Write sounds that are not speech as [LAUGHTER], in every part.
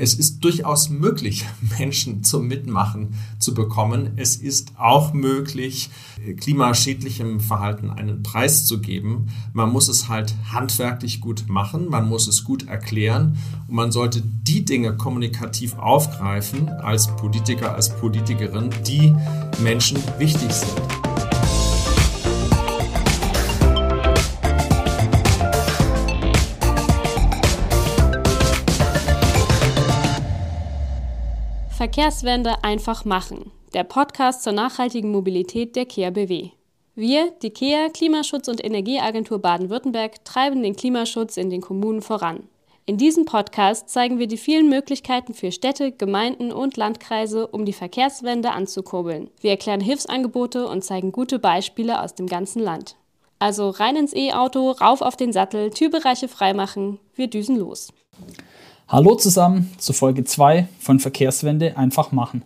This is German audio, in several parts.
Es ist durchaus möglich, [LAUGHS] Menschen zum Mitmachen zu bekommen. Es ist auch möglich, klimaschädlichem Verhalten einen Preis zu geben. Man muss es halt handwerklich gut machen, man muss es gut erklären und man sollte die Dinge kommunikativ aufgreifen als Politiker, als Politikerin, die Menschen wichtig sind. Verkehrswende einfach machen. Der Podcast zur nachhaltigen Mobilität der KEA BW. Wir, die KEA Klimaschutz- und Energieagentur Baden-Württemberg, treiben den Klimaschutz in den Kommunen voran. In diesem Podcast zeigen wir die vielen Möglichkeiten für Städte, Gemeinden und Landkreise, um die Verkehrswende anzukurbeln. Wir erklären Hilfsangebote und zeigen gute Beispiele aus dem ganzen Land. Also rein ins E-Auto, rauf auf den Sattel, Türbereiche freimachen, wir düsen los. Hallo zusammen zu Folge 2 von Verkehrswende einfach machen.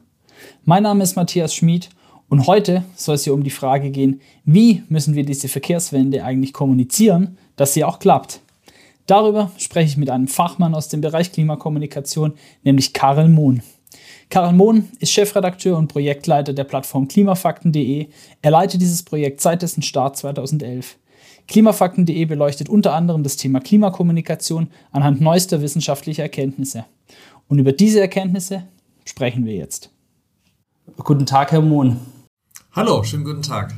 Mein Name ist Matthias Schmid und heute soll es hier um die Frage gehen, wie müssen wir diese Verkehrswende eigentlich kommunizieren, dass sie auch klappt. Darüber spreche ich mit einem Fachmann aus dem Bereich Klimakommunikation, nämlich Karel Mohn. Karel Mohn ist Chefredakteur und Projektleiter der Plattform klimafakten.de. Er leitet dieses Projekt seit dessen Start 2011. Klimafakten.de beleuchtet unter anderem das Thema Klimakommunikation anhand neuester wissenschaftlicher Erkenntnisse. Und über diese Erkenntnisse sprechen wir jetzt. Guten Tag, Herr Mohn. Hallo, schönen guten Tag.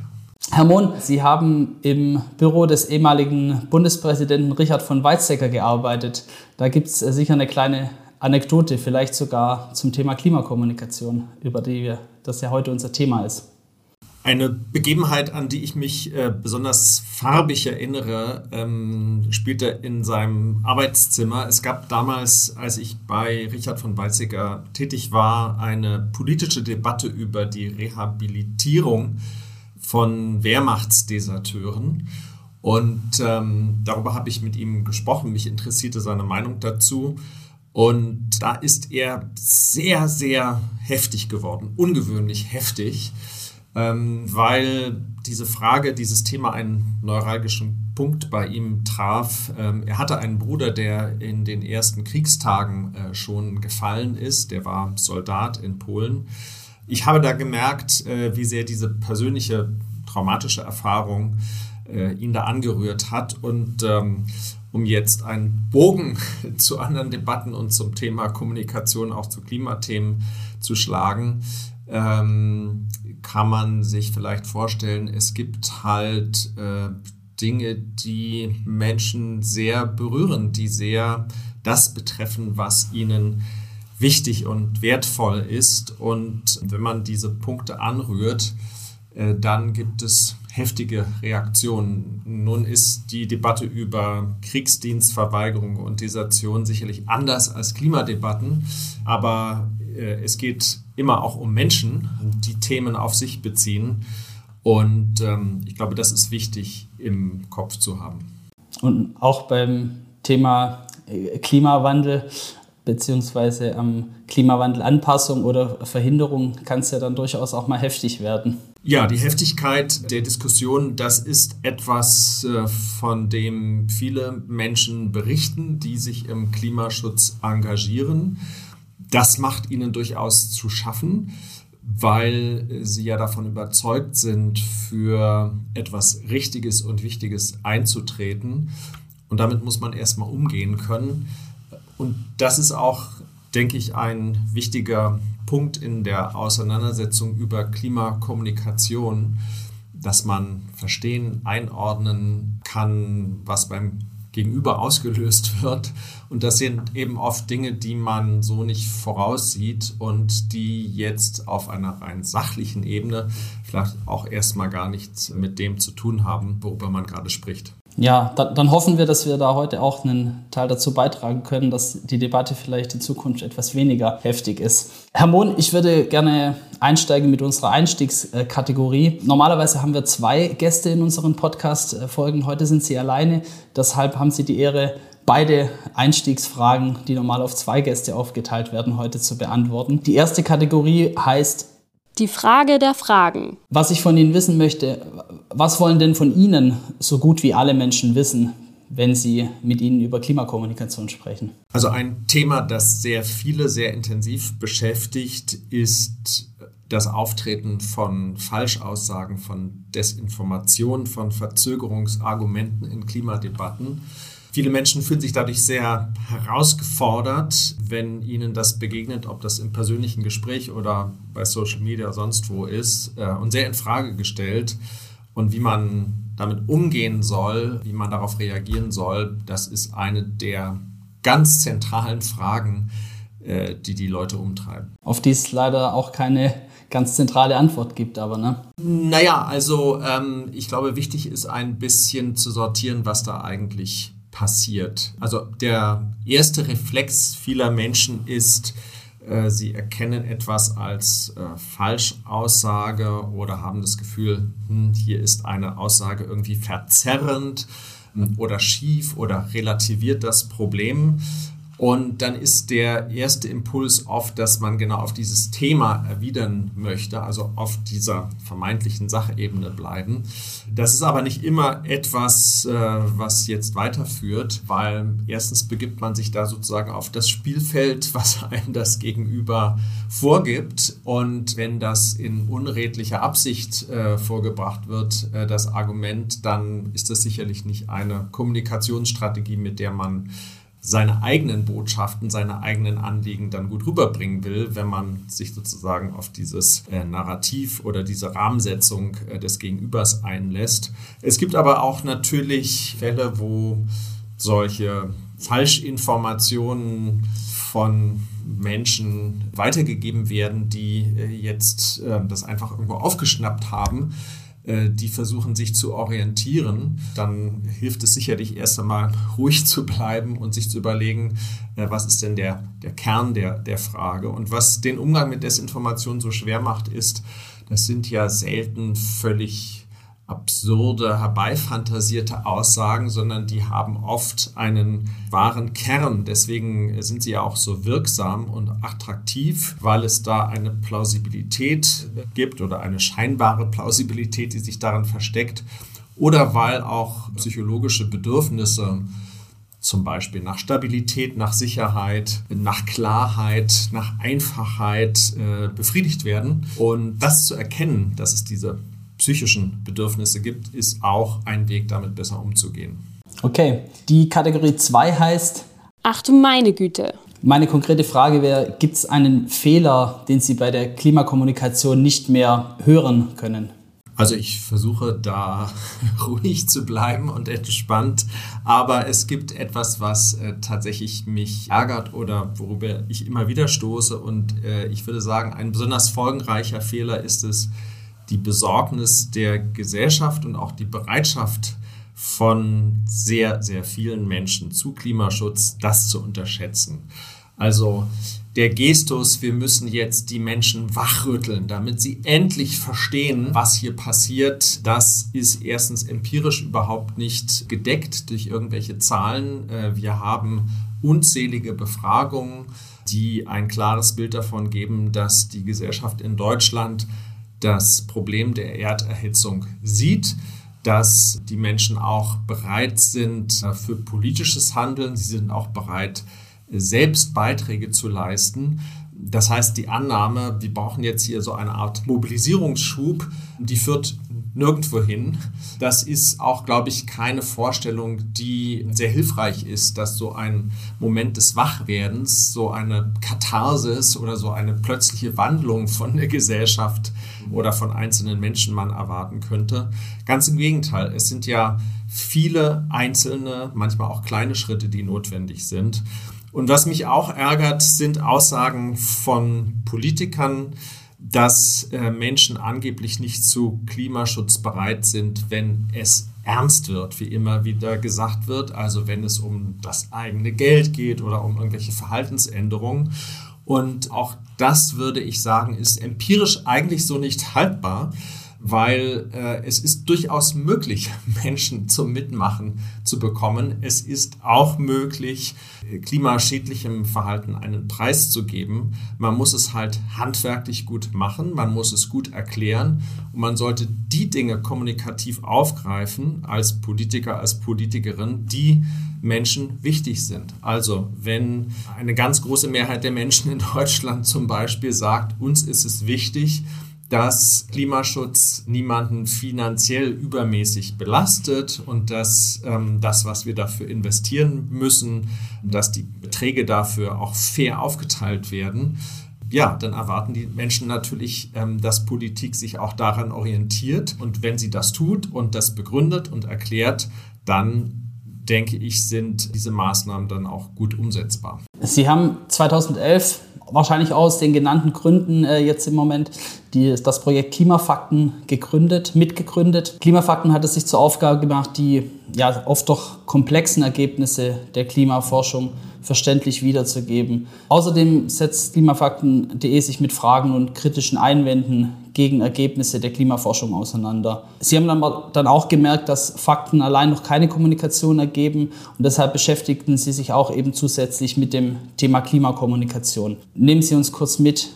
Herr Mohn, Sie haben im Büro des ehemaligen Bundespräsidenten Richard von Weizsäcker gearbeitet. Da gibt es sicher eine kleine Anekdote, vielleicht sogar zum Thema Klimakommunikation, über die wir, das ja heute unser Thema ist. Eine Begebenheit, an die ich mich äh, besonders farbig erinnere, ähm, spielte in seinem Arbeitszimmer. Es gab damals, als ich bei Richard von Weizsäcker tätig war, eine politische Debatte über die Rehabilitierung von Wehrmachtsdeserteuren. Und ähm, darüber habe ich mit ihm gesprochen. Mich interessierte seine Meinung dazu. Und da ist er sehr, sehr heftig geworden, ungewöhnlich heftig weil diese Frage, dieses Thema einen neuralgischen Punkt bei ihm traf. Ähm, er hatte einen Bruder, der in den ersten Kriegstagen äh, schon gefallen ist. Der war Soldat in Polen. Ich habe da gemerkt, äh, wie sehr diese persönliche traumatische Erfahrung äh, ihn da angerührt hat. Und ähm, um jetzt einen Bogen [LAUGHS] zu anderen Debatten und zum Thema Kommunikation, auch zu Klimathemen zu schlagen, ähm, kann man sich vielleicht vorstellen, es gibt halt äh, Dinge, die Menschen sehr berühren, die sehr das betreffen, was ihnen wichtig und wertvoll ist. Und wenn man diese Punkte anrührt, äh, dann gibt es heftige Reaktionen. Nun ist die Debatte über Kriegsdienstverweigerung und Desertion sicherlich anders als Klimadebatten, aber äh, es geht immer auch um Menschen, die Themen auf sich beziehen. Und ähm, ich glaube, das ist wichtig im Kopf zu haben. Und auch beim Thema äh, Klimawandel beziehungsweise ähm, Klimawandelanpassung oder Verhinderung kann es ja dann durchaus auch mal heftig werden. Ja, die Heftigkeit der Diskussion, das ist etwas, äh, von dem viele Menschen berichten, die sich im Klimaschutz engagieren. Das macht ihnen durchaus zu schaffen, weil sie ja davon überzeugt sind, für etwas Richtiges und Wichtiges einzutreten. Und damit muss man erstmal umgehen können. Und das ist auch, denke ich, ein wichtiger Punkt in der Auseinandersetzung über Klimakommunikation, dass man verstehen, einordnen kann, was beim Gegenüber ausgelöst [LAUGHS] wird. Und das sind eben oft Dinge, die man so nicht voraussieht und die jetzt auf einer rein sachlichen Ebene vielleicht auch erstmal gar nichts mit dem zu tun haben, worüber man gerade spricht. Ja, dann, dann, hoffen wir, dass wir da heute auch einen Teil dazu beitragen können, dass die Debatte vielleicht in Zukunft etwas weniger heftig ist. Herr Mohn, ich würde gerne einsteigen mit unserer Einstiegskategorie. Normalerweise haben wir zwei Gäste in unseren Podcast-Folgen. Heute sind Sie alleine. Deshalb haben Sie die Ehre, beide Einstiegsfragen, die normal auf zwei Gäste aufgeteilt werden, heute zu beantworten. Die erste Kategorie heißt die Frage der Fragen. Was ich von Ihnen wissen möchte, was wollen denn von Ihnen so gut wie alle Menschen wissen? wenn Sie mit ihnen über Klimakommunikation sprechen? Also ein Thema, das sehr viele sehr intensiv beschäftigt, ist das Auftreten von Falschaussagen, von Desinformation, von Verzögerungsargumenten in Klimadebatten. Viele Menschen fühlen sich dadurch sehr herausgefordert, wenn ihnen das begegnet, ob das im persönlichen Gespräch oder bei Social Media sonst wo ist, äh, und sehr in Frage gestellt. Und wie man damit umgehen soll, wie man darauf reagieren soll, das ist eine der ganz zentralen Fragen, äh, die die Leute umtreiben. Auf die es leider auch keine ganz zentrale Antwort gibt, aber ne? Naja, also ähm, ich glaube, wichtig ist ein bisschen zu sortieren, was da eigentlich passiert. Also der erste Reflex vieler Menschen ist, äh, sie erkennen etwas als äh, Falschaussage oder haben das Gefühl, hm, hier ist eine Aussage irgendwie verzerrend hm, oder schief oder relativiert das Problem. Und dann ist der erste Impuls oft, dass man genau auf dieses Thema erwidern möchte, also auf dieser vermeintlichen Sachebene bleiben. Das ist aber nicht immer etwas, äh, was jetzt weiterführt, weil erstens begibt man sich da sozusagen auf das Spielfeld, [LAUGHS] was einem das Gegenüber vorgibt. Und wenn das in unredlicher Absicht äh, vorgebracht wird, äh, das Argument, dann ist das sicherlich nicht eine Kommunikationsstrategie, mit der man seine eigenen Botschaften, seine eigenen Anliegen dann gut rüberbringen will, wenn man sich sozusagen auf dieses äh, Narrativ oder diese Rahmensetzung äh, des Gegenübers einlässt. Es gibt aber auch natürlich Fälle, wo solche Falschinformationen von Menschen weitergegeben werden, die äh, jetzt äh, das einfach irgendwo aufgeschnappt haben die versuchen sich zu orientieren, dann hilft es sicherlich erst einmal [LAUGHS] ruhig zu bleiben und sich zu überlegen, äh, was ist denn der, der Kern der, der Frage. Und was den Umgang mit Desinformation so schwer macht, ist, das sind ja selten völlig absurde, herbeifantasierte Aussagen, sondern die haben oft einen wahren Kern. Deswegen sind sie ja auch so wirksam und attraktiv, weil es da eine Plausibilität gibt oder eine scheinbare Plausibilität, die sich darin versteckt. Oder weil auch psychologische Bedürfnisse zum Beispiel nach Stabilität, nach Sicherheit, nach Klarheit, nach Einfachheit äh, befriedigt werden. Und das zu erkennen, dass es diese psychischen Bedürfnisse gibt, ist auch ein Weg, damit besser umzugehen. Okay, die Kategorie 2 heißt. Ach du meine Güte. Meine konkrete Frage wäre, gibt es einen Fehler, den Sie bei der Klimakommunikation nicht mehr hören können? Also ich versuche da [LAUGHS] ruhig zu bleiben und entspannt, aber es gibt etwas, was äh, tatsächlich mich ärgert oder worüber ich immer wieder stoße und äh, ich würde sagen, ein besonders folgenreicher Fehler ist es, die Besorgnis der Gesellschaft und auch die Bereitschaft von sehr, sehr vielen Menschen zu Klimaschutz, das zu unterschätzen. Also der Gestus, wir müssen jetzt die Menschen wachrütteln, damit sie endlich verstehen, was hier passiert, das ist erstens empirisch überhaupt nicht gedeckt durch irgendwelche Zahlen. Äh, wir haben unzählige Befragungen, die ein klares Bild davon geben, dass die Gesellschaft in Deutschland das Problem der Erderhitzung sieht, dass die Menschen auch bereit sind äh, für politisches Handeln. Sie sind auch bereit, selbst Beiträge zu leisten. Das heißt, die Annahme, wir brauchen jetzt hier so eine Art Mobilisierungsschub, die führt nirgendwo hin. Das ist auch, glaube ich, keine Vorstellung, die sehr hilfreich ist, dass so ein Moment des Wachwerdens, so eine Katharsis oder so eine plötzliche Wandlung von der Gesellschaft oder von einzelnen Menschen man erwarten könnte. Ganz im Gegenteil, es sind ja viele einzelne, manchmal auch kleine Schritte, die notwendig sind. Und was mich auch ärgert, sind Aussagen von Politikern, dass äh, Menschen angeblich nicht zu Klimaschutz bereit sind, wenn es ernst wird, wie immer wieder gesagt wird, also wenn es um das eigene Geld geht oder um irgendwelche Verhaltensänderungen. Und auch das würde ich sagen, ist empirisch eigentlich so nicht haltbar, weil äh, es ist durchaus möglich, [LAUGHS] Menschen zum Mitmachen zu bekommen. Es ist auch möglich, klimaschädlichem Verhalten einen Preis zu geben. Man muss es halt handwerklich gut machen, man muss es gut erklären und man sollte die Dinge kommunikativ aufgreifen als Politiker, als Politikerin, die Menschen wichtig sind. Also wenn eine ganz große Mehrheit der Menschen in Deutschland zum Beispiel sagt, uns ist es wichtig, dass Klimaschutz niemanden finanziell übermäßig belastet und dass ähm, das, was wir dafür investieren müssen, dass die Beträge dafür auch fair aufgeteilt werden. Ja, dann erwarten die Menschen natürlich, ähm, dass Politik sich auch daran orientiert. Und wenn sie das tut und das begründet und erklärt, dann denke ich, sind diese Maßnahmen dann auch gut umsetzbar. Sie haben 2011 wahrscheinlich aus den genannten Gründen äh, jetzt im Moment die, das Projekt Klimafakten gegründet, mitgegründet. Klimafakten hat es sich zur Aufgabe gemacht, die ja oft doch komplexen Ergebnisse der Klimaforschung verständlich wiederzugeben. Außerdem setzt klimafakten.de sich mit Fragen und kritischen Einwänden gegen Ergebnisse der Klimaforschung auseinander. Sie haben dann auch gemerkt, dass Fakten allein noch keine Kommunikation ergeben und deshalb beschäftigten Sie sich auch eben zusätzlich mit dem Thema Klimakommunikation. Nehmen Sie uns kurz mit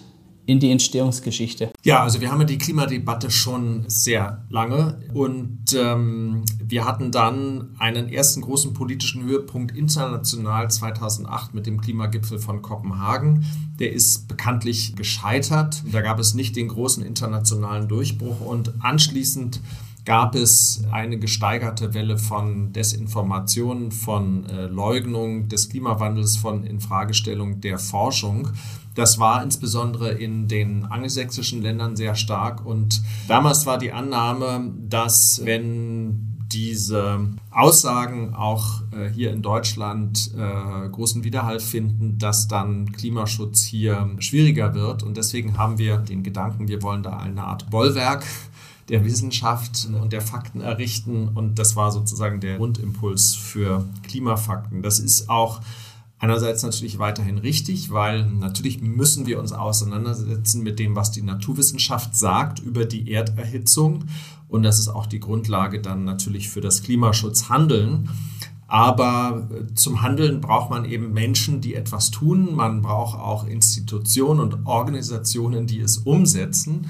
in die Entstehungsgeschichte? Ja, also wir haben ja die Klimadebatte schon sehr lange und ähm, wir hatten dann einen ersten großen politischen Höhepunkt international 2008 mit dem Klimagipfel von Kopenhagen. Der ist bekanntlich gescheitert. Da gab es nicht den großen internationalen Durchbruch und anschließend gab es eine gesteigerte Welle von Desinformation, von äh, Leugnung des Klimawandels, von Infragestellung der Forschung. Das war insbesondere in den angelsächsischen Ländern sehr stark. Und damals war die Annahme, dass wenn diese Aussagen auch äh, hier in Deutschland äh, großen Widerhall finden, dass dann Klimaschutz hier schwieriger wird. Und deswegen haben wir den Gedanken, wir wollen da eine Art Bollwerk der Wissenschaft und der Fakten errichten. Und das war sozusagen der Grundimpuls für Klimafakten. Das ist auch einerseits natürlich weiterhin richtig, weil natürlich müssen wir uns auseinandersetzen mit dem, was die Naturwissenschaft sagt über die Erderhitzung. Und das ist auch die Grundlage dann natürlich für das Klimaschutzhandeln. Aber äh, zum Handeln braucht man eben Menschen, die etwas tun. Man braucht auch Institutionen und Organisationen, die es umsetzen.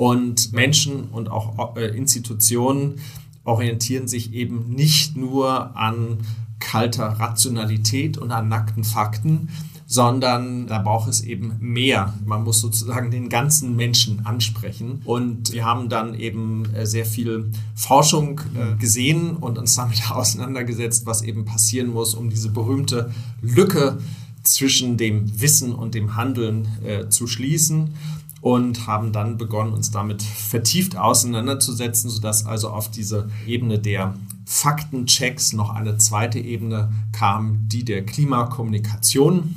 Und Menschen und auch äh, Institutionen orientieren sich eben nicht nur an kalter Rationalität und an nackten Fakten, sondern da braucht es eben mehr. Man muss sozusagen den ganzen Menschen ansprechen. Und wir haben dann eben äh, sehr viel Forschung äh, gesehen und uns damit [LAUGHS] auseinandergesetzt, was eben passieren muss, um diese berühmte Lücke zwischen dem Wissen und dem Handeln äh, zu schließen und haben dann begonnen, uns damit vertieft auseinanderzusetzen, sodass also auf diese Ebene der Faktenchecks noch eine zweite Ebene kam, die der Klimakommunikation.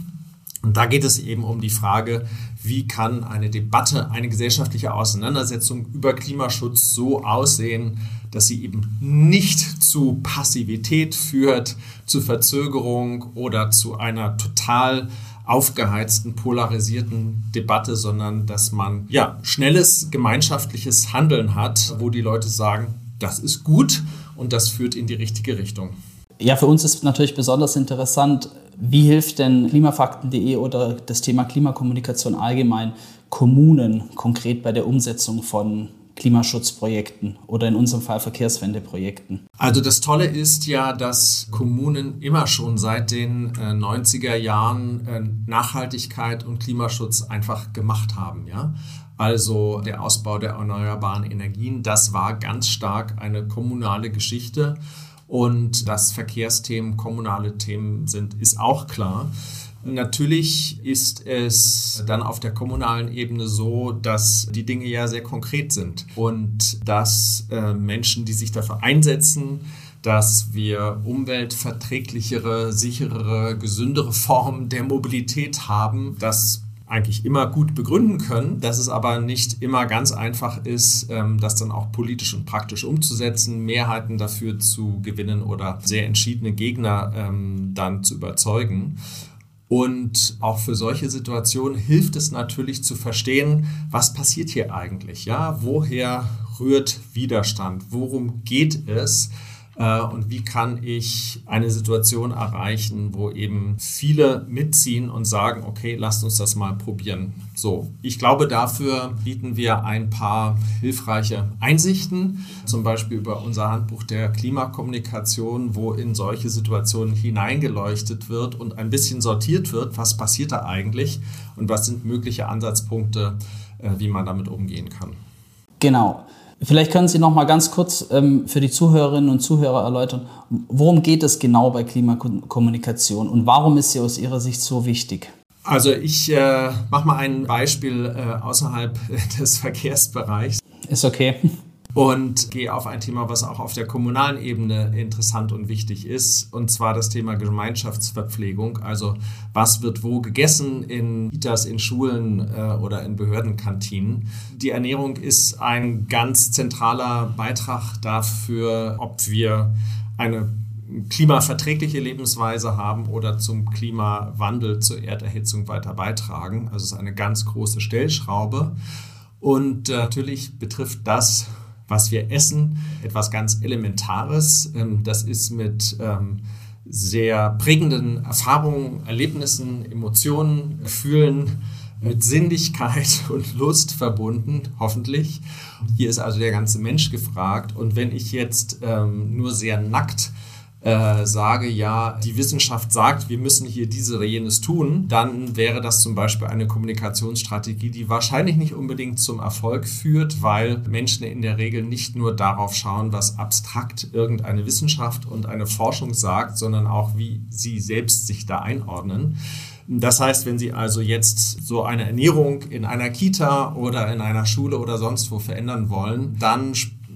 Und da geht es eben um die Frage, wie kann eine Debatte, eine gesellschaftliche Auseinandersetzung über Klimaschutz so aussehen, dass sie eben nicht zu Passivität führt, zu Verzögerung oder zu einer total aufgeheizten, polarisierten Debatte, sondern dass man ja schnelles gemeinschaftliches Handeln hat, wo die Leute sagen, das ist gut und das führt in die richtige Richtung. Ja, für uns ist natürlich besonders interessant, wie hilft denn klimafakten.de oder das Thema Klimakommunikation allgemein Kommunen konkret bei der Umsetzung von Klimaschutzprojekten oder in unserem Fall Verkehrswendeprojekten? Also das Tolle ist ja, dass Kommunen immer schon seit den äh, 90er Jahren äh, Nachhaltigkeit und Klimaschutz einfach gemacht haben. Ja? Also der Ausbau der erneuerbaren Energien, das war ganz stark eine kommunale Geschichte. Und dass Verkehrsthemen kommunale Themen sind, ist auch klar. Natürlich ist es dann auf der kommunalen Ebene so, dass die Dinge ja sehr konkret sind und dass äh, Menschen, die sich dafür einsetzen, dass wir umweltverträglichere, sicherere, gesündere Formen der Mobilität haben, das eigentlich immer gut begründen können, dass es aber nicht immer ganz einfach ist, ähm, das dann auch politisch und praktisch umzusetzen, Mehrheiten dafür zu gewinnen oder sehr entschiedene Gegner ähm, dann zu überzeugen. Und auch für solche Situationen hilft es natürlich zu verstehen, was passiert hier eigentlich? Ja, woher rührt Widerstand? Worum geht es? Äh, und wie kann ich eine Situation erreichen, wo eben viele mitziehen und sagen, okay, lasst uns das mal probieren. So, ich glaube, dafür bieten wir ein paar hilfreiche Einsichten, zum Beispiel über unser Handbuch der Klimakommunikation, wo in solche Situationen hineingeleuchtet wird und ein bisschen sortiert wird, was passiert da eigentlich und was sind mögliche Ansatzpunkte, äh, wie man damit umgehen kann. Genau. Vielleicht können Sie noch mal ganz kurz ähm, für die Zuhörerinnen und Zuhörer erläutern, worum geht es genau bei Klimakommunikation und warum ist sie aus Ihrer Sicht so wichtig? Also ich äh, mache mal ein Beispiel äh, außerhalb [LAUGHS] des Verkehrsbereichs. Ist okay und gehe auf ein Thema, was auch auf der kommunalen Ebene interessant und wichtig ist, und zwar das Thema Gemeinschaftsverpflegung. Also was wird wo gegessen in Kitas, in Schulen äh, oder in Behördenkantinen. Die Ernährung ist ein ganz zentraler Beitrag dafür, ob wir eine klimaverträgliche Lebensweise haben oder zum Klimawandel, zur Erderhitzung weiter beitragen. Also es ist eine ganz große Stellschraube. Und äh, natürlich betrifft das was wir essen, etwas ganz Elementares. Ähm, das ist mit ähm, sehr prägenden Erfahrungen, Erlebnissen, Emotionen, Gefühlen, mit Sinnlichkeit [LAUGHS] und Lust verbunden, hoffentlich. Hier ist also der ganze Mensch gefragt. Und wenn ich jetzt ähm, nur sehr nackt äh, sage, ja, die Wissenschaft sagt, wir müssen hier diese oder jenes tun, dann wäre das zum Beispiel eine Kommunikationsstrategie, die wahrscheinlich nicht unbedingt zum Erfolg führt, weil Menschen in der Regel nicht nur darauf schauen, was abstrakt irgendeine Wissenschaft und eine Forschung sagt, sondern auch, wie sie selbst sich da einordnen. Das heißt, wenn Sie also jetzt so eine Ernährung in einer Kita oder in einer Schule oder sonst wo verändern wollen, dann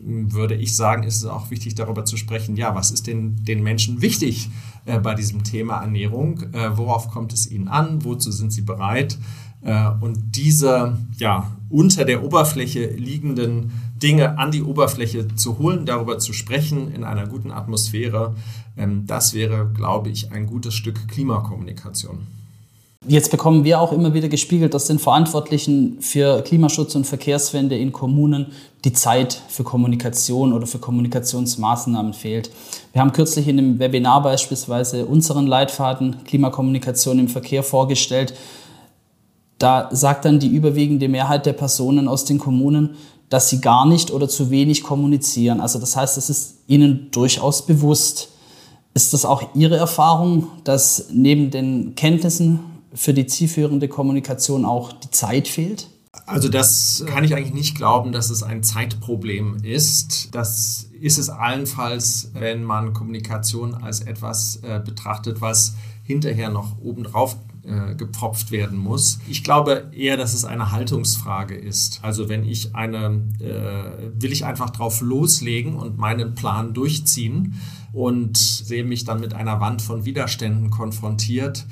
würde ich sagen, ist es auch wichtig, darüber zu sprechen, ja, was ist denn den Menschen wichtig äh, bei diesem Thema Ernährung? Äh, worauf kommt es ihnen an? Wozu sind sie bereit? Äh, und diese ja, unter der Oberfläche liegenden Dinge an die Oberfläche zu holen, darüber zu sprechen in einer guten Atmosphäre, ähm, das wäre, glaube ich, ein gutes Stück Klimakommunikation. Jetzt bekommen wir auch immer wieder gespiegelt, dass den Verantwortlichen für Klimaschutz und Verkehrswende in Kommunen die Zeit für Kommunikation oder für Kommunikationsmaßnahmen fehlt. Wir haben kürzlich in einem Webinar beispielsweise unseren Leitfaden Klimakommunikation im Verkehr vorgestellt. Da sagt dann die überwiegende Mehrheit der Personen aus den Kommunen, dass sie gar nicht oder zu wenig kommunizieren. Also das heißt, es ist ihnen durchaus bewusst. Ist das auch Ihre Erfahrung, dass neben den Kenntnissen für die zielführende Kommunikation auch die Zeit fehlt? Also das kann ich eigentlich nicht glauben, dass es ein Zeitproblem ist. Das ist es allenfalls, wenn man Kommunikation als etwas äh, betrachtet, was hinterher noch obendrauf äh, gepfropft werden muss. Ich glaube eher, dass es eine Haltungsfrage ist. Also wenn ich eine, äh, will ich einfach drauf loslegen und meinen Plan durchziehen und sehe mich dann mit einer Wand von Widerständen konfrontiert,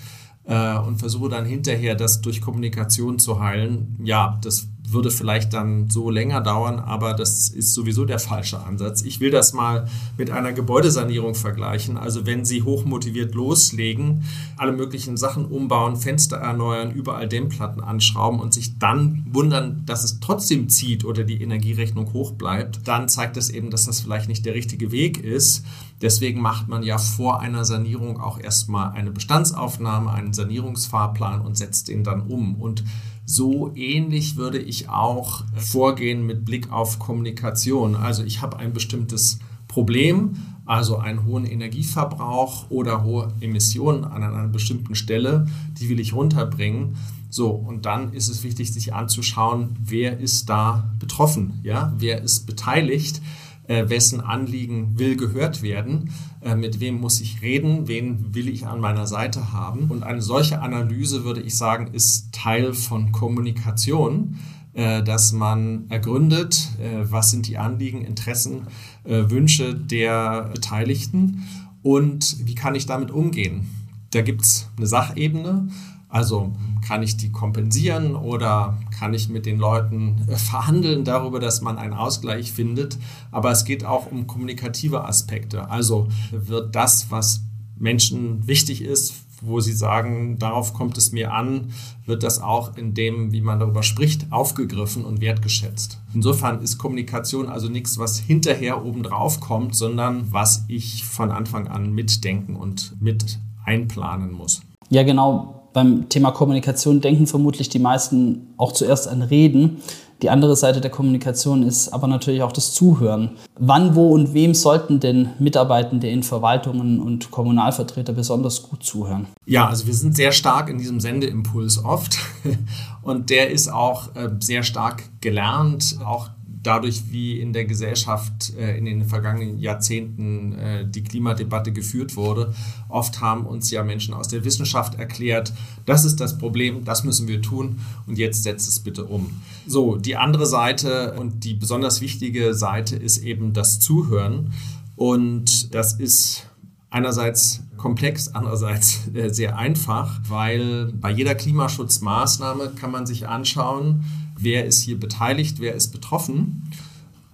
äh, und versuche dann hinterher das durch Kommunikation zu heilen, ja, das würde vielleicht dann so länger dauern, aber das ist sowieso der falsche Ansatz. Ich will das mal mit einer Gebäudesanierung vergleichen. Also wenn Sie hochmotiviert loslegen, alle möglichen Sachen umbauen, Fenster erneuern, überall Dämmplatten anschrauben und sich dann wundern, dass es trotzdem zieht oder die Energierechnung hoch bleibt, dann zeigt das eben, dass das vielleicht nicht der richtige Weg ist. Deswegen macht man ja vor einer Sanierung auch erstmal eine Bestandsaufnahme, einen Sanierungsfahrplan und setzt den dann um. Und so ähnlich würde ich auch vorgehen mit Blick auf Kommunikation. Also ich habe ein bestimmtes Problem, also einen hohen Energieverbrauch oder hohe Emissionen an einer bestimmten Stelle, die will ich runterbringen. So, und dann ist es wichtig, sich anzuschauen, wer ist da betroffen, ja, wer ist beteiligt äh, wessen Anliegen will gehört werden, mit wem muss ich reden, wen will ich an meiner Seite haben. Und eine solche Analyse, würde ich sagen, ist Teil von Kommunikation, äh, dass man ergründet, äh, was sind die Anliegen, Interessen, äh, Wünsche der Beteiligten und wie kann ich damit umgehen. Da gibt es eine Sachebene, also kann ich die kompensieren oder kann ich mit den Leuten äh, verhandeln darüber, dass man einen Ausgleich findet. Aber es geht auch um kommunikative Aspekte. Also wird das, was Menschen wichtig ist, wo Sie sagen, darauf kommt es mir an, wird das auch in dem, wie man darüber spricht, aufgegriffen und wertgeschätzt. Insofern ist Kommunikation also nichts, was hinterher obendrauf kommt, sondern was ich von Anfang an mitdenken und mit einplanen muss. Ja, genau. Beim Thema Kommunikation denken vermutlich die meisten auch zuerst an Reden. Die andere Seite der Kommunikation ist aber natürlich auch das Zuhören. Wann, wo und wem sollten denn Mitarbeitende in Verwaltungen und Kommunalvertreter besonders gut zuhören? Ja, also wir sind sehr stark in diesem Sendeimpuls oft [LAUGHS] und der ist auch äh, sehr stark gelernt, auch dadurch, wie in der Gesellschaft äh, in den vergangenen Jahrzehnten äh, die Klimadebatte geführt wurde. Oft haben uns ja Menschen aus der Wissenschaft erklärt, das ist das Problem, das müssen wir tun und jetzt setzt es bitte um. So, die andere Seite und die besonders wichtige Seite ist eben das Zuhören und das ist einerseits komplex, andererseits äh, sehr einfach, weil bei jeder Klimaschutzmaßnahme kann man sich anschauen, wer ist hier beteiligt, wer ist betroffen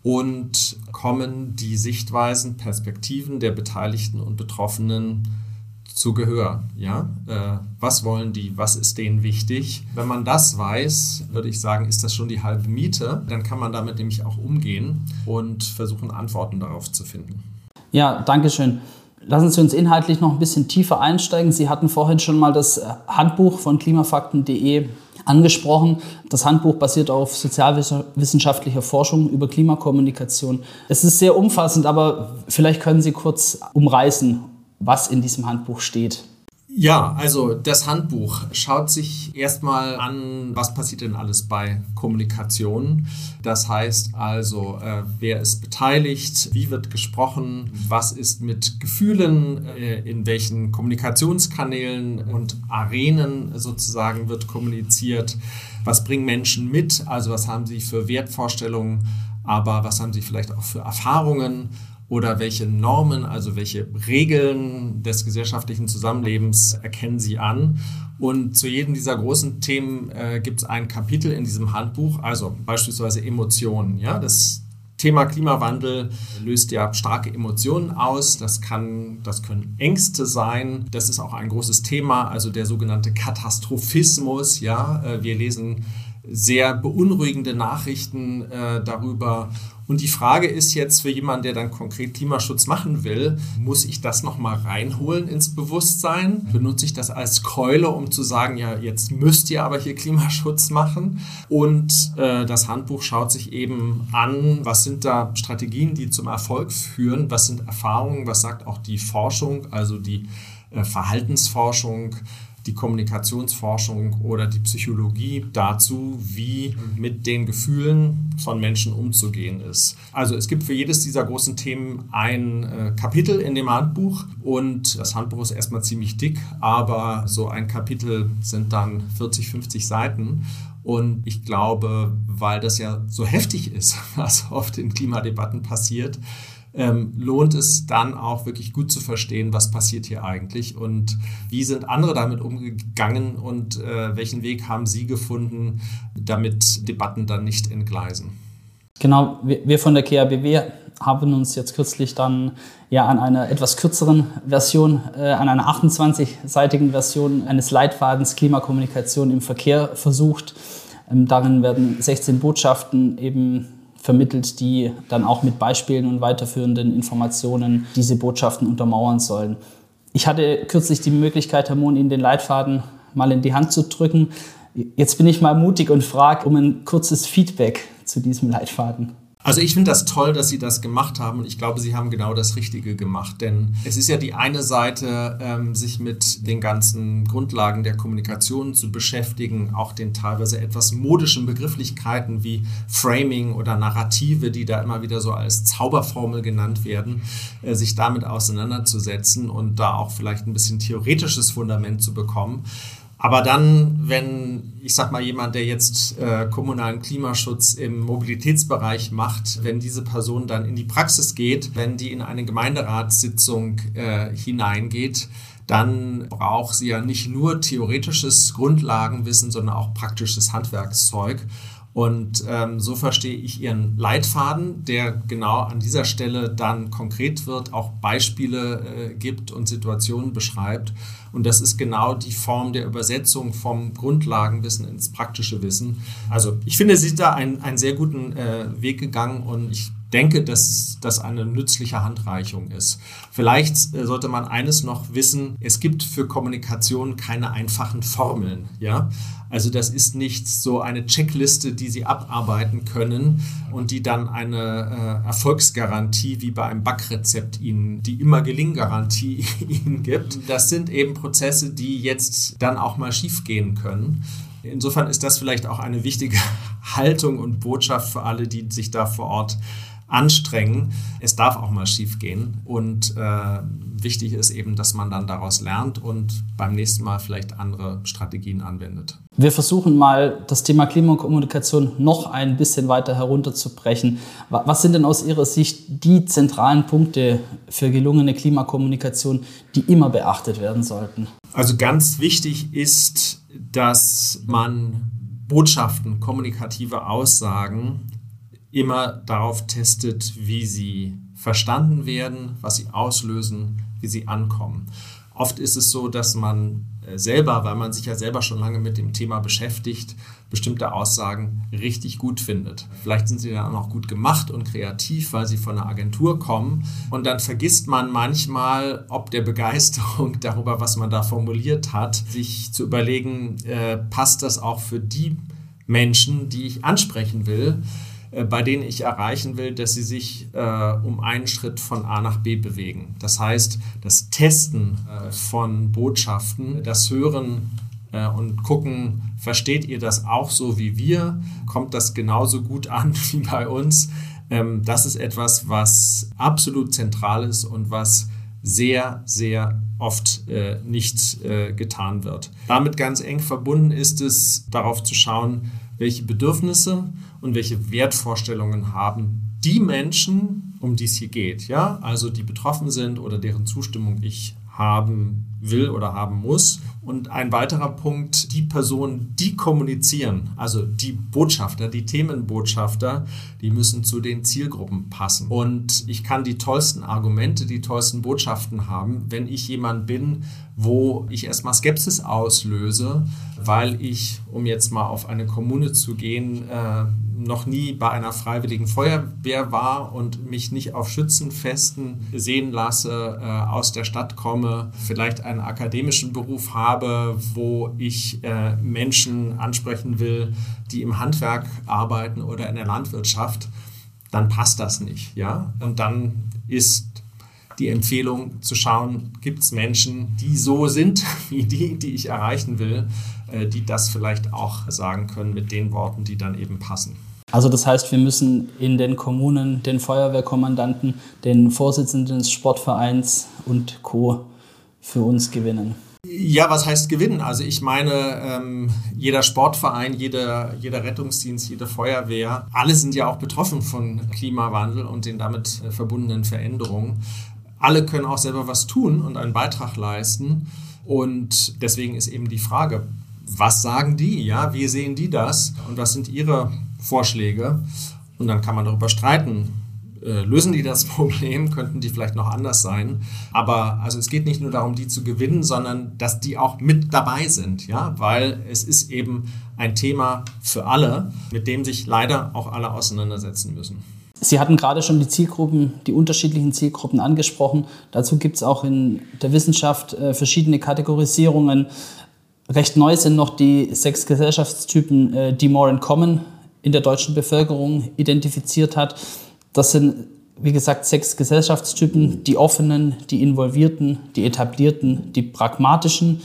und kommen die Sichtweisen, Perspektiven der Beteiligten und Betroffenen zu Gehör. Ja? Äh, was wollen die? Was ist denen wichtig? Wenn man das weiß, würde ich sagen, ist das schon die halbe Miete. Dann kann man damit nämlich auch umgehen und versuchen, Antworten darauf zu finden. Ja, danke schön. Lassen Sie uns inhaltlich noch ein bisschen tiefer einsteigen. Sie hatten vorhin schon mal das Handbuch von klimafakten.de angesprochen. Das Handbuch basiert auf sozialwissenschaftlicher Forschung über Klimakommunikation. Es ist sehr umfassend, aber vielleicht können Sie kurz umreißen, was in diesem Handbuch steht. Ja, also das Handbuch schaut sich erstmal an, was passiert denn alles bei Kommunikation. Das heißt also, äh, wer ist beteiligt, wie wird gesprochen, was ist mit Gefühlen, äh, in welchen Kommunikationskanälen und Arenen sozusagen wird kommuniziert, was bringen Menschen mit, also was haben sie für Wertvorstellungen, aber was haben sie vielleicht auch für Erfahrungen oder welche Normen, also welche Regeln des gesellschaftlichen Zusammenlebens erkennen Sie an. Und zu jedem dieser großen Themen äh, gibt es ein Kapitel in diesem Handbuch, also beispielsweise Emotionen. Ja, das Thema Klimawandel löst ja starke Emotionen aus. Das, kann, das können Ängste sein. Das ist auch ein großes Thema, also der sogenannte Katastrophismus. Ja, äh, wir lesen sehr beunruhigende Nachrichten äh, darüber. Und die Frage ist jetzt für jemanden, der dann konkret Klimaschutz machen will, muss ich das nochmal reinholen ins Bewusstsein? Benutze ich das als Keule, um zu sagen, ja, jetzt müsst ihr aber hier Klimaschutz machen? Und äh, das Handbuch schaut sich eben an, was sind da Strategien, die zum Erfolg führen? Was sind Erfahrungen? Was sagt auch die Forschung, also die äh, Verhaltensforschung? Die Kommunikationsforschung oder die Psychologie dazu, wie mit den Gefühlen von Menschen umzugehen ist. Also es gibt für jedes dieser großen Themen ein äh, Kapitel in dem Handbuch und das Handbuch ist erstmal ziemlich dick, aber so ein Kapitel sind dann 40, 50 Seiten. Und ich glaube, weil das ja so heftig ist, [LAUGHS] was oft in Klimadebatten passiert, ähm, lohnt es dann auch wirklich gut zu verstehen, was passiert hier eigentlich und wie sind andere damit umgegangen und äh, welchen Weg haben sie gefunden, damit Debatten dann nicht entgleisen. Genau, wir von der KABW haben uns jetzt kürzlich dann ja an einer etwas kürzeren Version, äh, an einer 28-seitigen Version eines Leitfadens Klimakommunikation im Verkehr versucht. Ähm, darin werden 16 Botschaften eben vermittelt, die dann auch mit Beispielen und weiterführenden Informationen diese Botschaften untermauern sollen. Ich hatte kürzlich die Möglichkeit, Herr Mohn, Ihnen den Leitfaden mal in die Hand zu drücken. Jetzt bin ich mal mutig und frage um ein kurzes Feedback zu diesem Leitfaden. Also ich finde das toll, dass Sie das gemacht haben und ich glaube, Sie haben genau das Richtige gemacht. Denn es ist ja die eine Seite, ähm, sich mit den ganzen Grundlagen der Kommunikation zu beschäftigen, auch den teilweise etwas modischen Begrifflichkeiten wie Framing oder Narrative, die da immer wieder so als Zauberformel genannt werden, äh, sich damit auseinanderzusetzen und da auch vielleicht ein bisschen theoretisches Fundament zu bekommen. Aber dann, wenn, ich sag mal, jemand, der jetzt äh, kommunalen Klimaschutz im Mobilitätsbereich macht, wenn diese Person dann in die Praxis geht, wenn die in eine Gemeinderatssitzung äh, hineingeht, dann braucht sie ja nicht nur theoretisches Grundlagenwissen, sondern auch praktisches Handwerkszeug. Und ähm, so verstehe ich Ihren Leitfaden, der genau an dieser Stelle dann konkret wird, auch Beispiele äh, gibt und Situationen beschreibt. Und das ist genau die Form der Übersetzung vom Grundlagenwissen ins praktische Wissen. Also ich finde, Sie sind da einen, einen sehr guten äh, Weg gegangen und ich denke, dass das eine nützliche Handreichung ist. Vielleicht äh, sollte man eines noch wissen, es gibt für Kommunikation keine einfachen Formeln. Ja? Also das ist nicht so eine Checkliste, die Sie abarbeiten können und die dann eine äh, Erfolgsgarantie wie bei einem Backrezept Ihnen, die immer Gelinggarantie [LAUGHS] Ihnen gibt. Das sind eben Prozesse, die jetzt dann auch mal schiefgehen können. Insofern ist das vielleicht auch eine wichtige [LAUGHS] Haltung und Botschaft für alle, die sich da vor Ort anstrengen. Es darf auch mal schief gehen und äh, wichtig ist eben, dass man dann daraus lernt und beim nächsten Mal vielleicht andere Strategien anwendet. Wir versuchen mal das Thema Klimakommunikation noch ein bisschen weiter herunterzubrechen. Was sind denn aus Ihrer Sicht die zentralen Punkte für gelungene Klimakommunikation, die immer beachtet werden sollten? Also ganz wichtig ist, dass man Botschaften, kommunikative Aussagen immer darauf testet, wie sie verstanden werden, was sie auslösen, wie sie ankommen. Oft ist es so, dass man äh, selber, weil man sich ja selber schon lange mit dem Thema beschäftigt, bestimmte Aussagen richtig gut findet. Vielleicht sind sie dann auch gut gemacht und kreativ, weil sie von einer Agentur kommen. Und dann vergisst man manchmal, ob der Begeisterung [LAUGHS] darüber, was man da formuliert hat, sich zu überlegen, äh, passt das auch für die Menschen, die ich ansprechen will. Äh, bei denen ich erreichen will, dass sie sich äh, um einen Schritt von A nach B bewegen. Das heißt, das Testen äh, von Botschaften, das Hören äh, und gucken, versteht ihr das auch so wie wir? Kommt das genauso gut an [LAUGHS] wie bei uns? Ähm, das ist etwas, was absolut zentral ist und was sehr, sehr oft äh, nicht äh, getan wird. Damit ganz eng verbunden ist es, darauf zu schauen, welche Bedürfnisse und welche Wertvorstellungen haben die Menschen, um die es hier geht. Ja? Also die betroffen sind oder deren Zustimmung ich haben will oder haben muss. Und ein weiterer Punkt, die Personen, die kommunizieren, also die Botschafter, die Themenbotschafter, die müssen zu den Zielgruppen passen. Und ich kann die tollsten Argumente, die tollsten Botschaften haben, wenn ich jemand bin, wo ich erstmal Skepsis auslöse, weil ich, um jetzt mal auf eine Kommune zu gehen, äh, noch nie bei einer freiwilligen Feuerwehr war und mich nicht auf Schützenfesten sehen lasse, äh, aus der Stadt komme, vielleicht einen akademischen Beruf habe, wo ich äh, Menschen ansprechen will, die im Handwerk arbeiten oder in der Landwirtschaft, dann passt das nicht. Ja? Und dann ist die Empfehlung zu schauen, gibt es Menschen, die so sind [LAUGHS] wie die, die ich erreichen will, äh, die das vielleicht auch sagen können mit den Worten, die dann eben passen. Also das heißt, wir müssen in den Kommunen den Feuerwehrkommandanten, den Vorsitzenden des Sportvereins und Co. für uns gewinnen. Ja, was heißt gewinnen? Also ich meine, ähm, jeder Sportverein, jeder, jeder Rettungsdienst, jede Feuerwehr, alle sind ja auch betroffen von Klimawandel und den damit äh, verbundenen Veränderungen. Alle können auch selber was tun und einen Beitrag leisten. Und deswegen ist eben die Frage, was sagen die? Ja, wie sehen die das? Und was sind ihre Vorschläge? Und dann kann man darüber streiten. Äh, lösen die das [LAUGHS] Problem? Könnten die vielleicht noch anders sein? Aber also es geht nicht nur darum, die zu gewinnen, sondern dass die auch mit dabei sind, ja, weil es ist eben ein Thema für alle, mit dem sich leider auch alle auseinandersetzen müssen. Sie hatten gerade schon die Zielgruppen, die unterschiedlichen Zielgruppen angesprochen. Dazu gibt es auch in der Wissenschaft äh, verschiedene Kategorisierungen. Recht neu sind noch die sechs Gesellschaftstypen, äh, die More in Common in der deutschen Bevölkerung identifiziert hat. Das sind, wie gesagt, sechs Gesellschaftstypen, die offenen, die involvierten, die etablierten, die pragmatischen,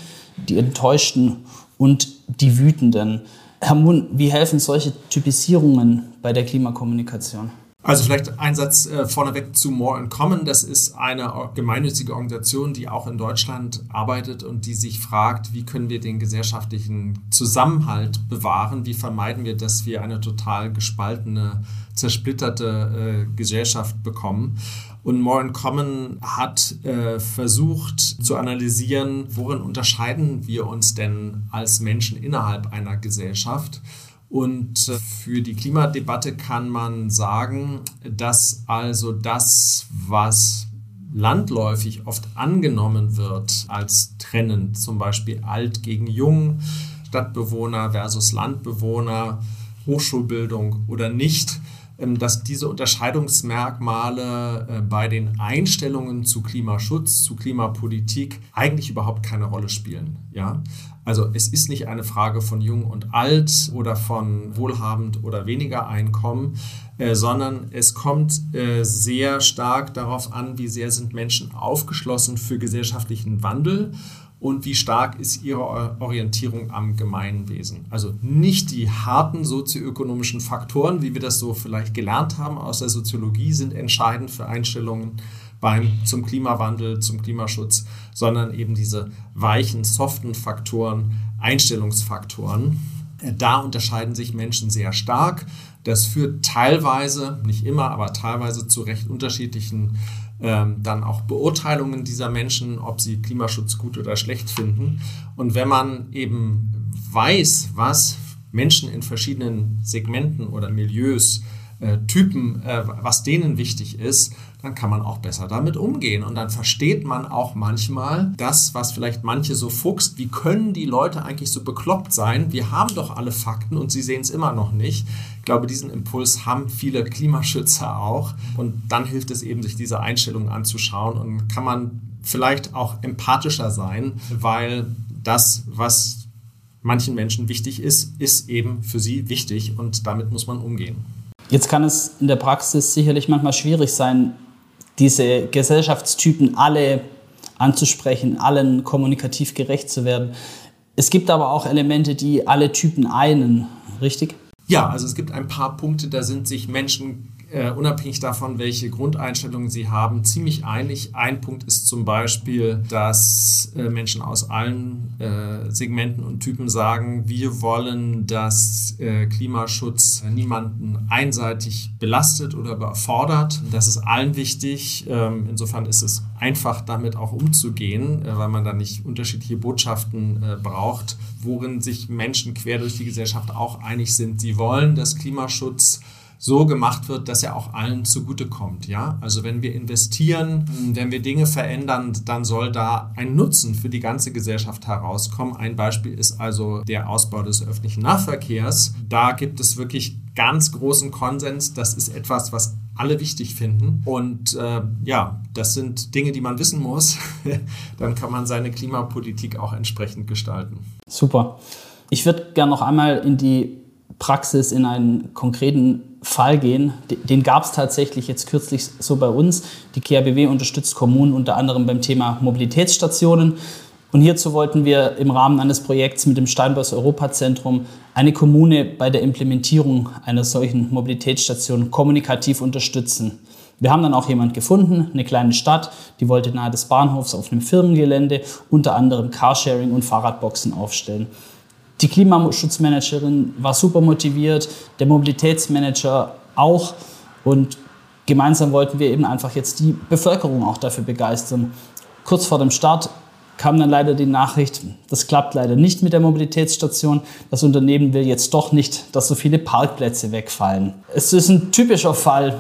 die enttäuschten und die wütenden. Herr Munn, wie helfen solche Typisierungen bei der Klimakommunikation? Also vielleicht ein Satz äh, vorneweg zu More in Common. Das ist eine gemeinnützige Organisation, die auch in Deutschland arbeitet und die sich fragt, wie können wir den gesellschaftlichen Zusammenhalt bewahren? Wie vermeiden wir, dass wir eine total gespaltene, zersplitterte äh, Gesellschaft bekommen? Und More in Common hat äh, versucht zu analysieren, worin unterscheiden wir uns denn als Menschen innerhalb einer Gesellschaft? Und äh, für die Klimadebatte kann man sagen, dass also das, was landläufig oft angenommen wird als trennend, zum Beispiel alt gegen jung, Stadtbewohner versus Landbewohner, Hochschulbildung oder nicht, ähm, dass diese Unterscheidungsmerkmale äh, bei den Einstellungen zu Klimaschutz, zu Klimapolitik eigentlich überhaupt keine Rolle spielen. Ja? Also es ist nicht eine Frage von jung und alt oder von wohlhabend oder weniger Einkommen, äh, sondern es kommt äh, sehr stark darauf an, wie sehr sind Menschen aufgeschlossen für gesellschaftlichen Wandel und wie stark ist ihre Orientierung am Gemeinwesen. Also nicht die harten sozioökonomischen Faktoren, wie wir das so vielleicht gelernt haben aus der Soziologie, sind entscheidend für Einstellungen beim, zum Klimawandel, zum Klimaschutz, sondern eben diese weichen, soften Faktoren, Einstellungsfaktoren. Da unterscheiden sich Menschen sehr stark. Das führt teilweise, nicht immer, aber teilweise zu recht unterschiedlichen ähm, dann auch Beurteilungen dieser Menschen, ob sie Klimaschutz gut oder schlecht finden. Und wenn man eben weiß, was Menschen in verschiedenen Segmenten oder Milieus äh, Typen, äh, was denen wichtig ist, dann kann man auch besser damit umgehen. Und dann versteht man auch manchmal das, was vielleicht manche so fuchst. Wie können die Leute eigentlich so bekloppt sein? Wir haben doch alle Fakten und sie sehen es immer noch nicht. Ich glaube, diesen Impuls haben viele Klimaschützer auch. Und dann hilft es eben, sich diese Einstellung anzuschauen und kann man vielleicht auch empathischer sein, weil das, was manchen Menschen wichtig ist, ist eben für sie wichtig und damit muss man umgehen. Jetzt kann es in der Praxis sicherlich manchmal schwierig sein, diese Gesellschaftstypen alle anzusprechen, allen kommunikativ gerecht zu werden. Es gibt aber auch Elemente, die alle Typen einen, richtig? Ja, also es gibt ein paar Punkte, da sind sich Menschen äh, unabhängig davon, welche Grundeinstellungen sie haben, ziemlich einig. Ein Punkt ist zum Beispiel, dass äh, Menschen aus allen äh, Segmenten und Typen sagen, wir wollen, dass äh, Klimaschutz niemanden einseitig belastet oder überfordert. Das ist allen wichtig. Ähm, insofern ist es einfach, damit auch umzugehen, äh, weil man da nicht unterschiedliche Botschaften braucht, worin sich Menschen quer durch die Gesellschaft auch einig sind. Sie wollen, dass Klimaschutz so gemacht wird, dass er auch allen zugutekommt. Ja? Also wenn wir investieren, wenn wir Dinge verändern, dann soll da ein Nutzen für die ganze Gesellschaft herauskommen. Ein Beispiel ist also der Ausbau des öffentlichen Nahverkehrs. Da gibt es wirklich ganz großen Konsens. Das ist etwas, was alle wichtig finden. Und äh, ja, das sind Dinge, die man wissen muss. [LAUGHS] dann kann man seine Klimapolitik auch entsprechend gestalten. Super. Ich würde gerne noch einmal in die Praxis, in einen konkreten Fall gehen. Den gab es tatsächlich jetzt kürzlich so bei uns. Die KRBW unterstützt Kommunen unter anderem beim Thema Mobilitätsstationen. Und hierzu wollten wir im Rahmen eines Projekts mit dem Steinbers Europazentrum eine Kommune bei der Implementierung einer solchen Mobilitätsstation kommunikativ unterstützen. Wir haben dann auch jemand gefunden, eine kleine Stadt, die wollte nahe des Bahnhofs auf einem Firmengelände unter anderem Carsharing und Fahrradboxen aufstellen. Die Klimaschutzmanagerin war super motiviert, der Mobilitätsmanager auch. Und gemeinsam wollten wir eben einfach jetzt die Bevölkerung auch dafür begeistern. Kurz vor dem Start kam dann leider die Nachricht, das klappt leider nicht mit der Mobilitätsstation. Das Unternehmen will jetzt doch nicht, dass so viele Parkplätze wegfallen. Es ist ein typischer Fall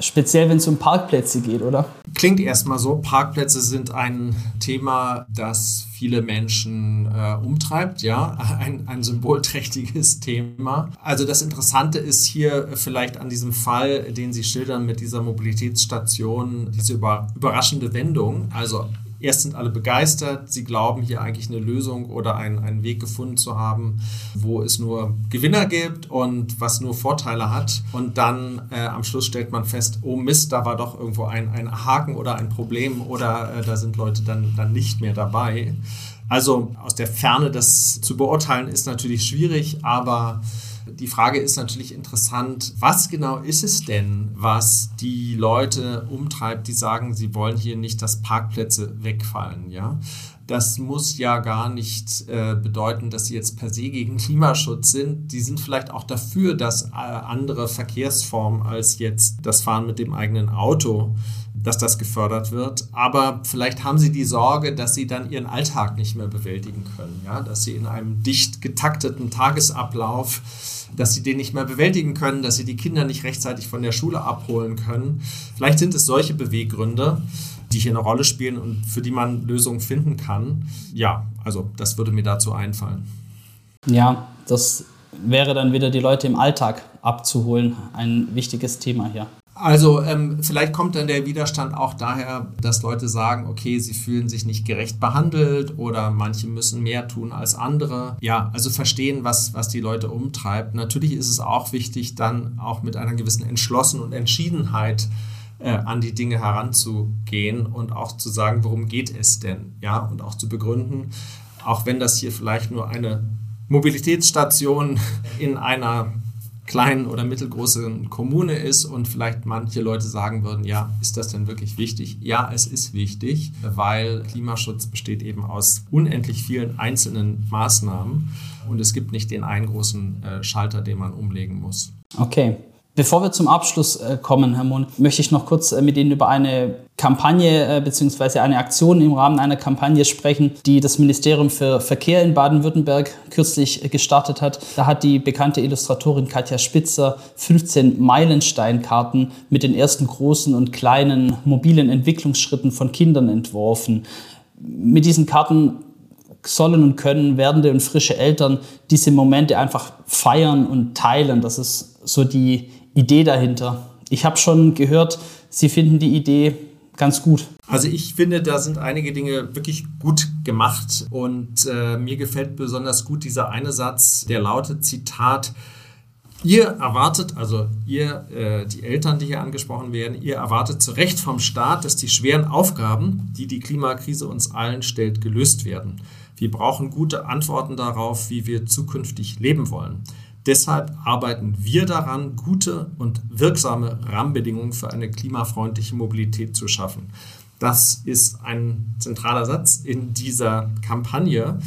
Speziell, wenn es um Parkplätze geht, oder? Klingt erstmal so. Parkplätze sind ein Thema, das viele Menschen äh, umtreibt, ja, [LAUGHS] ein, ein symbolträchtiges [LAUGHS] Thema. Also das Interessante ist hier vielleicht an diesem Fall, den Sie schildern mit dieser Mobilitätsstation, diese über, überraschende Wendung. Also Erst sind alle begeistert, sie glauben hier eigentlich eine Lösung oder einen, einen Weg gefunden zu haben, wo es nur Gewinner gibt und was nur Vorteile hat. Und dann äh, am Schluss stellt man fest, oh Mist, da war doch irgendwo ein, ein Haken oder ein Problem oder äh, da sind Leute dann, dann nicht mehr dabei. Also aus der Ferne das zu beurteilen ist natürlich schwierig, aber die Frage ist natürlich interessant, was genau ist es denn, was die Leute umtreibt, die sagen, sie wollen hier nicht, dass Parkplätze wegfallen, ja? Das muss ja gar nicht äh, bedeuten, dass sie jetzt per se gegen Klimaschutz sind. Die sind vielleicht auch dafür, dass äh, andere Verkehrsformen als jetzt das Fahren mit dem eigenen Auto dass das gefördert wird. Aber vielleicht haben sie die Sorge, dass sie dann ihren Alltag nicht mehr bewältigen können. Ja? Dass sie in einem dicht getakteten Tagesablauf, dass sie den nicht mehr bewältigen können, dass sie die Kinder nicht rechtzeitig von der Schule abholen können. Vielleicht sind es solche Beweggründe, die hier eine Rolle spielen und für die man Lösungen finden kann. Ja, also das würde mir dazu einfallen. Ja, das wäre dann wieder die Leute im Alltag abzuholen, ein wichtiges Thema hier. Also ähm, vielleicht kommt dann der Widerstand auch daher, dass Leute sagen, okay, sie fühlen sich nicht gerecht behandelt oder manche müssen mehr tun als andere. Ja, also verstehen, was, was die Leute umtreibt. Natürlich ist es auch wichtig, dann auch mit einer gewissen Entschlossenheit und Entschiedenheit äh, an die Dinge heranzugehen und auch zu sagen, worum geht es denn? Ja, und auch zu begründen, auch wenn das hier vielleicht nur eine Mobilitätsstation in einer kleinen oder mittelgroßen Kommune ist und vielleicht manche Leute sagen würden, ja, ist das denn wirklich wichtig? Ja, es ist wichtig, weil Klimaschutz besteht eben aus unendlich vielen einzelnen Maßnahmen und es gibt nicht den einen großen äh, Schalter, den man umlegen muss. Okay, Bevor wir zum Abschluss äh, kommen, Herr Mohn, möchte ich noch kurz äh, mit Ihnen über eine Kampagne äh, bzw. eine Aktion im Rahmen einer Kampagne sprechen, die das Ministerium für Verkehr in Baden-Württemberg kürzlich gestartet hat. Da hat die bekannte Illustratorin Katja Spitzer 15 Meilensteinkarten mit den ersten großen und kleinen mobilen Entwicklungsschritten von Kindern entworfen. Mit diesen Karten sollen und können werdende und frische Eltern diese Momente einfach feiern und teilen. Das ist so die Idee dahinter? Ich habe schon gehört, Sie finden die Idee ganz gut. Also ich finde, da sind einige Dinge wirklich gut gemacht und äh, mir gefällt besonders gut dieser eine Satz, der lautet Zitat, Ihr erwartet, also ihr, äh, die Eltern, die hier angesprochen werden, ihr erwartet zu Recht vom Staat, dass die schweren Aufgaben, die die Klimakrise uns allen stellt, gelöst werden. Wir brauchen gute Antworten darauf, wie wir zukünftig leben wollen. Deshalb arbeiten wir daran, gute und wirksame Rahmenbedingungen für eine klimafreundliche Mobilität zu schaffen. Das ist ein zentraler Satz in dieser Kampagne.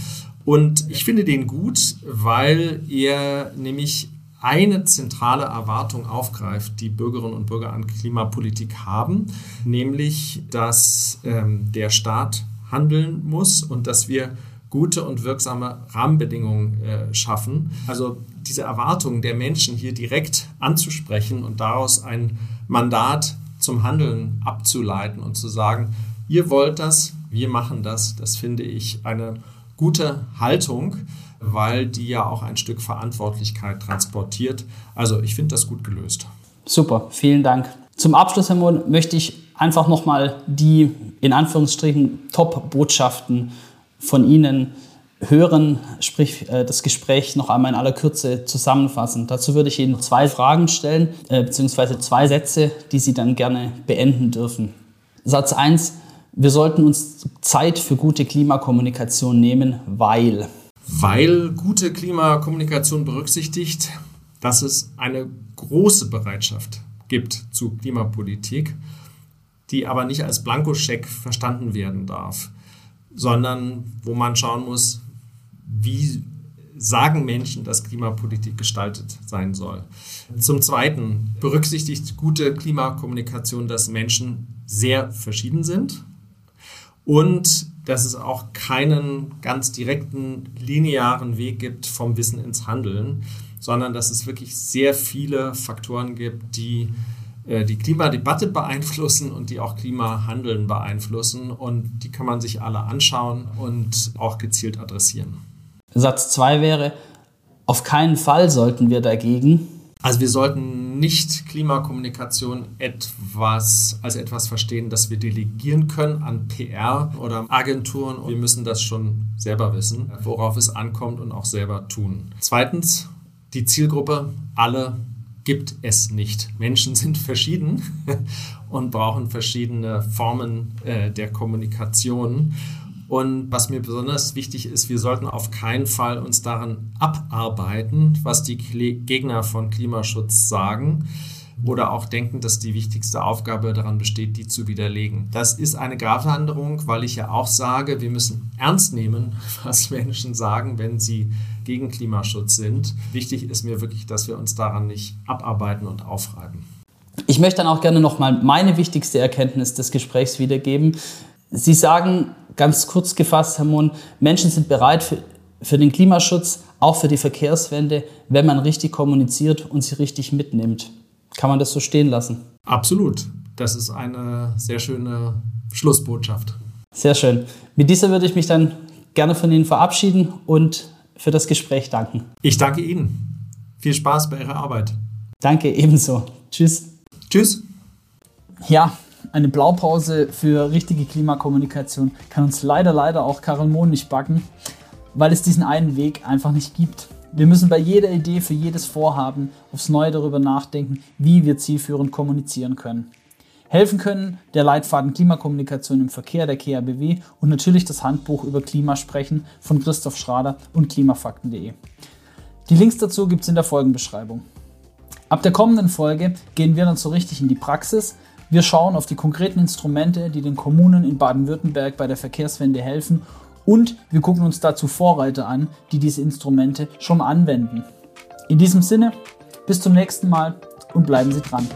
Und ich finde den gut, weil er nämlich eine zentrale Erwartung aufgreift, die Bürgerinnen und Bürger an Klimapolitik haben, nämlich dass ähm, der Staat handeln muss und dass wir gute und wirksame Rahmenbedingungen äh, schaffen. Also diese Erwartungen der Menschen hier direkt anzusprechen und daraus ein Mandat zum Handeln abzuleiten und zu sagen, ihr wollt das, wir machen das, das finde ich eine gute Haltung, weil die ja auch ein Stück Verantwortlichkeit transportiert. Also ich finde das gut gelöst. Super, vielen Dank. Zum Abschluss, Herr Mohn, möchte ich einfach nochmal die in Anführungsstrichen Top-Botschaften von Ihnen hören, sprich äh, das Gespräch noch einmal in aller Kürze zusammenfassen. Dazu würde ich Ihnen zwei Fragen stellen, äh, beziehungsweise zwei Sätze, die Sie dann gerne beenden dürfen. Satz 1. Wir sollten uns Zeit für gute Klimakommunikation nehmen, weil. Weil gute Klimakommunikation berücksichtigt, dass es eine große Bereitschaft gibt zu Klimapolitik, die aber nicht als Blankoscheck verstanden werden darf sondern wo man schauen muss, wie sagen Menschen, dass Klimapolitik gestaltet sein soll. Zum Zweiten berücksichtigt gute Klimakommunikation, dass Menschen sehr verschieden sind und dass es auch keinen ganz direkten linearen Weg gibt vom Wissen ins Handeln, sondern dass es wirklich sehr viele Faktoren gibt, die äh, die Klimadebatte beeinflussen und die auch Klimahandeln beeinflussen. Und die kann man sich alle anschauen und auch gezielt adressieren. Satz 2 wäre, auf keinen Fall sollten wir dagegen. Also wir sollten nicht Klimakommunikation etwas als etwas verstehen, das wir delegieren können an PR oder Agenturen. Wir müssen das schon selber wissen, worauf es ankommt und auch selber tun. Zweitens, die Zielgruppe, alle gibt es nicht. Menschen sind verschieden [LAUGHS] und brauchen verschiedene Formen äh, der Kommunikation. Und was mir besonders wichtig ist, wir sollten auf keinen Fall uns daran abarbeiten, was die Gegner von Klimaschutz sagen oder auch denken, dass die wichtigste Aufgabe daran besteht, die zu widerlegen. Das ist eine Gratwanderung, weil ich ja auch sage, wir müssen ernst nehmen, [LAUGHS] was Menschen sagen, wenn sie gegen Klimaschutz sind. Wichtig ist mir wirklich, dass wir uns daran nicht abarbeiten und aufreiben. Ich möchte dann auch gerne nochmal meine wichtigste Erkenntnis des Gesprächs wiedergeben. Sie sagen ganz kurz gefasst, Herr Mohn, Menschen sind bereit für, für den Klimaschutz, auch für die Verkehrswende, wenn man richtig kommuniziert und sie richtig mitnimmt. Kann man das so stehen lassen? Absolut. Das ist eine sehr schöne Schlussbotschaft. Sehr schön. Mit dieser würde ich mich dann gerne von Ihnen verabschieden und für das Gespräch danken. Ich danke Ihnen. Viel Spaß bei Ihrer Arbeit. Danke, ebenso. Tschüss. Tschüss. Ja, eine Blaupause für richtige Klimakommunikation kann uns leider, leider auch Karel Mohn nicht backen, weil es diesen einen Weg einfach nicht gibt. Wir müssen bei jeder Idee für jedes Vorhaben aufs Neue darüber nachdenken, wie wir zielführend kommunizieren können. Helfen können der Leitfaden Klimakommunikation im Verkehr der KABW und natürlich das Handbuch über Klimasprechen von Christoph Schrader und klimafakten.de. Die Links dazu gibt es in der Folgenbeschreibung. Ab der kommenden Folge gehen wir dann so richtig in die Praxis. Wir schauen auf die konkreten Instrumente, die den Kommunen in Baden-Württemberg bei der Verkehrswende helfen und wir gucken uns dazu Vorreiter an, die diese Instrumente schon anwenden. In diesem Sinne, bis zum nächsten Mal und bleiben Sie dran.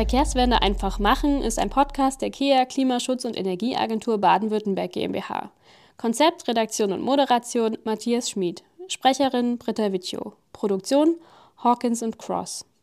Verkehrswende einfach machen ist ein Podcast der KEA Klimaschutz- und Energieagentur Baden-Württemberg GmbH. Konzept, Redaktion und Moderation Matthias Schmid. Sprecherin Britta Vicio. Produktion Hawkins und Cross.